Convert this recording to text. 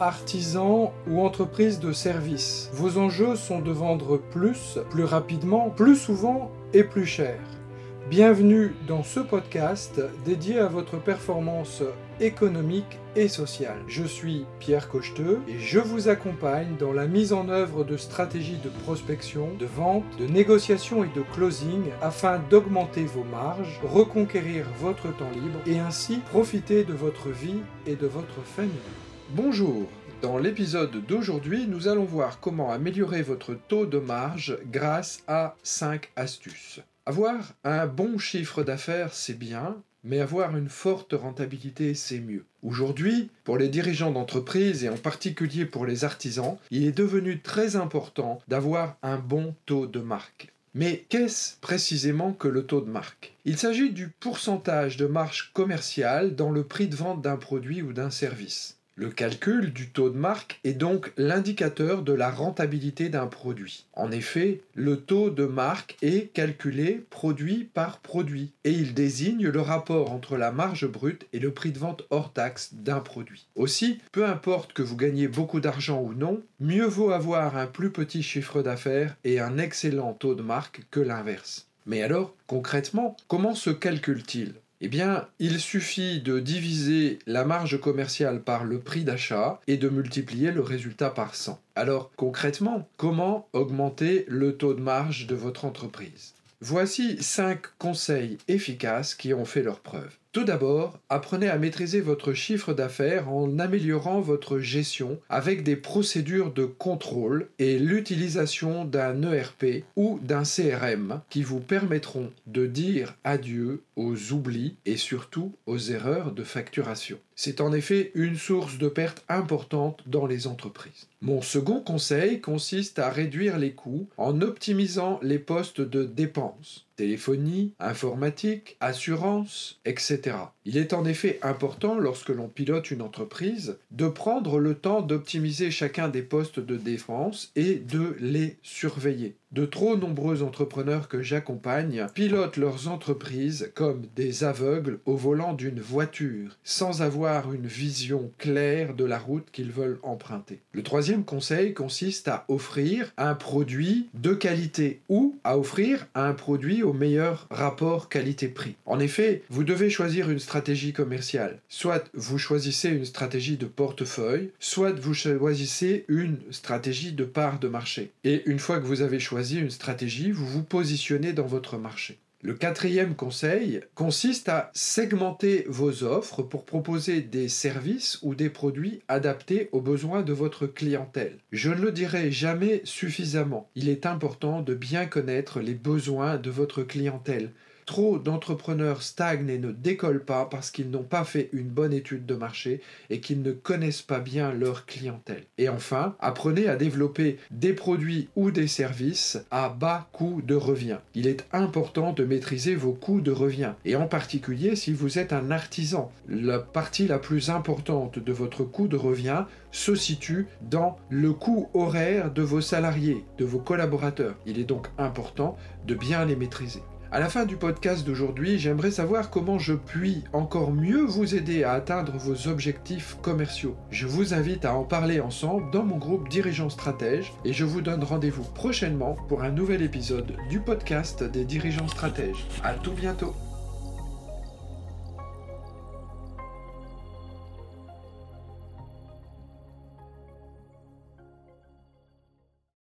artisan ou entreprise de service. Vos enjeux sont de vendre plus, plus rapidement, plus souvent et plus cher. Bienvenue dans ce podcast dédié à votre performance économique et sociale. Je suis Pierre Cocheteux et je vous accompagne dans la mise en œuvre de stratégies de prospection, de vente, de négociation et de closing afin d'augmenter vos marges, reconquérir votre temps libre et ainsi profiter de votre vie et de votre famille. Bonjour dans l'épisode d'aujourd'hui, nous allons voir comment améliorer votre taux de marge grâce à 5 astuces. Avoir un bon chiffre d'affaires, c'est bien, mais avoir une forte rentabilité, c'est mieux. Aujourd'hui, pour les dirigeants d'entreprise et en particulier pour les artisans, il est devenu très important d'avoir un bon taux de marque. Mais qu'est-ce précisément que le taux de marque? Il s'agit du pourcentage de marge commerciale dans le prix de vente d'un produit ou d'un service. Le calcul du taux de marque est donc l'indicateur de la rentabilité d'un produit. En effet, le taux de marque est calculé produit par produit et il désigne le rapport entre la marge brute et le prix de vente hors taxe d'un produit. Aussi, peu importe que vous gagnez beaucoup d'argent ou non, mieux vaut avoir un plus petit chiffre d'affaires et un excellent taux de marque que l'inverse. Mais alors, concrètement, comment se calcule-t-il? Eh bien, il suffit de diviser la marge commerciale par le prix d'achat et de multiplier le résultat par 100. Alors, concrètement, comment augmenter le taux de marge de votre entreprise? Voici 5 conseils efficaces qui ont fait leur preuve. Tout d'abord, apprenez à maîtriser votre chiffre d'affaires en améliorant votre gestion avec des procédures de contrôle et l'utilisation d'un ERP ou d'un CRM qui vous permettront de dire adieu aux oublis et surtout aux erreurs de facturation. C'est en effet une source de perte importante dans les entreprises. Mon second conseil consiste à réduire les coûts en optimisant les postes de dépenses téléphonie, informatique, assurance, etc. Il est en effet important, lorsque l'on pilote une entreprise, de prendre le temps d'optimiser chacun des postes de défense et de les surveiller. De trop nombreux entrepreneurs que j'accompagne pilotent leurs entreprises comme des aveugles au volant d'une voiture, sans avoir une vision claire de la route qu'ils veulent emprunter. Le troisième conseil consiste à offrir un produit de qualité ou à offrir un produit au meilleur rapport qualité-prix. En effet, vous devez une stratégie commerciale. Soit vous choisissez une stratégie de portefeuille, soit vous choisissez une stratégie de part de marché. Et une fois que vous avez choisi une stratégie, vous vous positionnez dans votre marché. Le quatrième conseil consiste à segmenter vos offres pour proposer des services ou des produits adaptés aux besoins de votre clientèle. Je ne le dirai jamais suffisamment. Il est important de bien connaître les besoins de votre clientèle. Trop d'entrepreneurs stagnent et ne décollent pas parce qu'ils n'ont pas fait une bonne étude de marché et qu'ils ne connaissent pas bien leur clientèle. Et enfin, apprenez à développer des produits ou des services à bas coût de revient. Il est important de maîtriser vos coûts de revient et en particulier si vous êtes un artisan. La partie la plus importante de votre coût de revient se situe dans le coût horaire de vos salariés, de vos collaborateurs. Il est donc important de bien les maîtriser. À la fin du podcast d'aujourd'hui, j'aimerais savoir comment je puis encore mieux vous aider à atteindre vos objectifs commerciaux. Je vous invite à en parler ensemble dans mon groupe Dirigeants Stratèges et je vous donne rendez-vous prochainement pour un nouvel épisode du podcast des dirigeants stratèges. À tout bientôt.